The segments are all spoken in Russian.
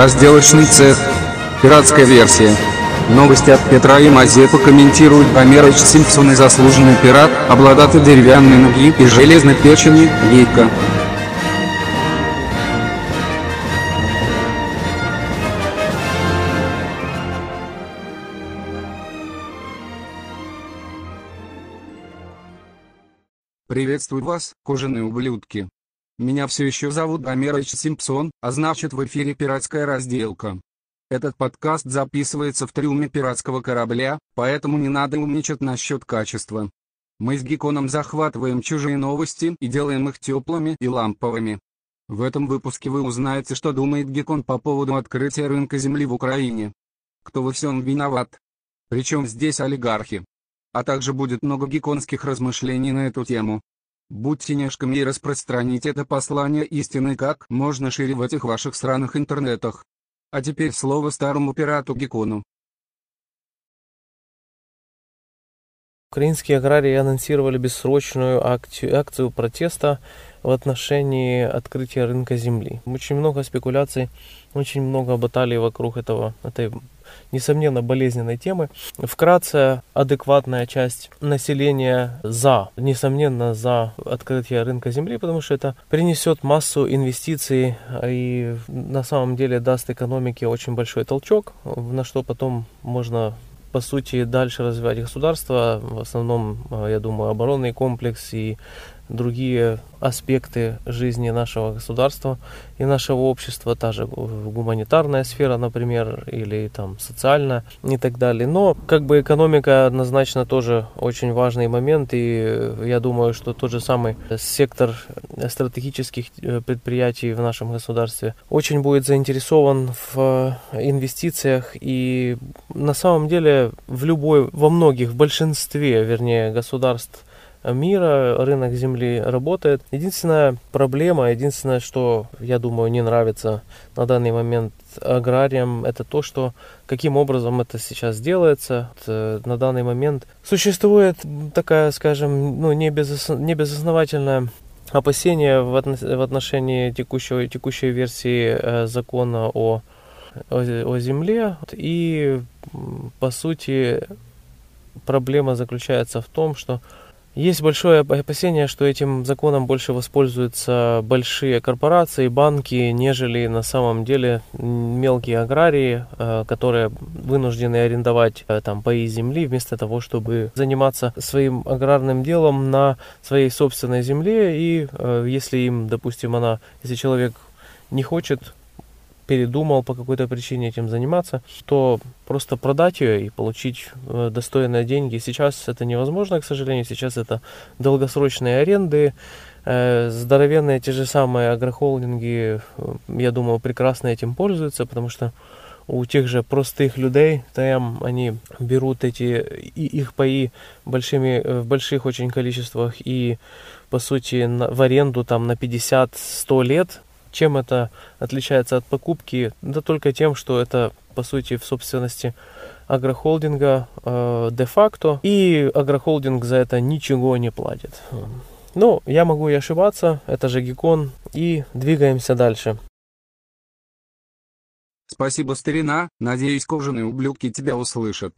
Разделочный цех. Пиратская версия. Новости от Петра и Мазепа комментирует Гомерыч Симпсон и заслуженный пират, обладатель деревянной ноги и железной печени, Гейка. Приветствую вас, кожаные ублюдки. Меня все еще зовут Гомерыч Симпсон, а значит в эфире пиратская разделка. Этот подкаст записывается в трюме пиратского корабля, поэтому не надо умничать насчет качества. Мы с Геконом захватываем чужие новости и делаем их теплыми и ламповыми. В этом выпуске вы узнаете, что думает Гекон по поводу открытия рынка земли в Украине. Кто во всем виноват? Причем здесь олигархи? а также будет много гиконских размышлений на эту тему. Будьте нежками и распространите это послание истины как можно шире в этих ваших сраных интернетах. А теперь слово старому пирату Гекону. Украинские аграрии анонсировали бессрочную акцию, акцию протеста в отношении открытия рынка земли. Очень много спекуляций, очень много баталий вокруг этого, этой несомненно, болезненной темы. Вкратце, адекватная часть населения за, несомненно, за открытие рынка земли, потому что это принесет массу инвестиций и на самом деле даст экономике очень большой толчок, на что потом можно по сути, дальше развивать государство. В основном, я думаю, оборонный комплекс и другие аспекты жизни нашего государства и нашего общества, та же гуманитарная сфера, например, или там социальная и так далее. Но как бы экономика однозначно тоже очень важный момент, и я думаю, что тот же самый сектор стратегических э, предприятий в нашем государстве очень будет заинтересован в инвестициях и на самом деле в любой, во многих, в большинстве, вернее, государств мира рынок земли работает. Единственная проблема, единственное, что, я думаю, не нравится на данный момент аграриям, это то, что каким образом это сейчас делается. Э, на данный момент существует такая, скажем, ну, не, без, не безосновательная опасение в, отношении текущего, текущей версии э, закона о, о, о земле. И, по сути, проблема заключается в том, что есть большое опасение, что этим законом больше воспользуются большие корпорации, банки, нежели на самом деле мелкие аграрии, э, которые вынуждены арендовать э, там паи земли вместо того, чтобы заниматься своим аграрным делом на своей собственной земле. И э, если им, допустим, она, если человек не хочет передумал по какой-то причине этим заниматься, то просто продать ее и получить э, достойные деньги. Сейчас это невозможно, к сожалению. Сейчас это долгосрочные аренды, э, здоровенные те же самые агрохолдинги, э, я думаю, прекрасно этим пользуются, потому что у тех же простых людей, там они берут эти и их паи большими, в больших очень количествах и по сути в аренду там на 50-100 лет чем это отличается от покупки? Да только тем, что это по сути в собственности агрохолдинга э, де-факто, и агрохолдинг за это ничего не платит. Ну, я могу и ошибаться, это же Гекон, и двигаемся дальше. Спасибо, старина, надеюсь, кожаные ублюдки тебя услышат.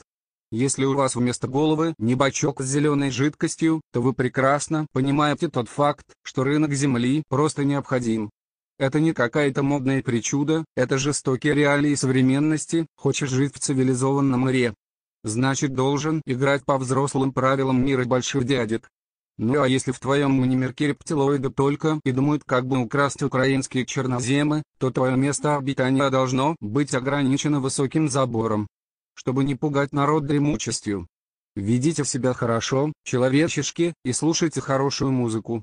Если у вас вместо головы не бачок с зеленой жидкостью, то вы прекрасно понимаете тот факт, что рынок земли просто необходим. Это не какая-то модная причуда, это жестокие реалии современности, хочешь жить в цивилизованном мире. Значит должен играть по взрослым правилам мира больших дядек. Ну а если в твоем мини-мирке рептилоиды только и думают как бы украсть украинские черноземы, то твое место обитания должно быть ограничено высоким забором. Чтобы не пугать народ дремучестью. Ведите себя хорошо, человечешки, и слушайте хорошую музыку.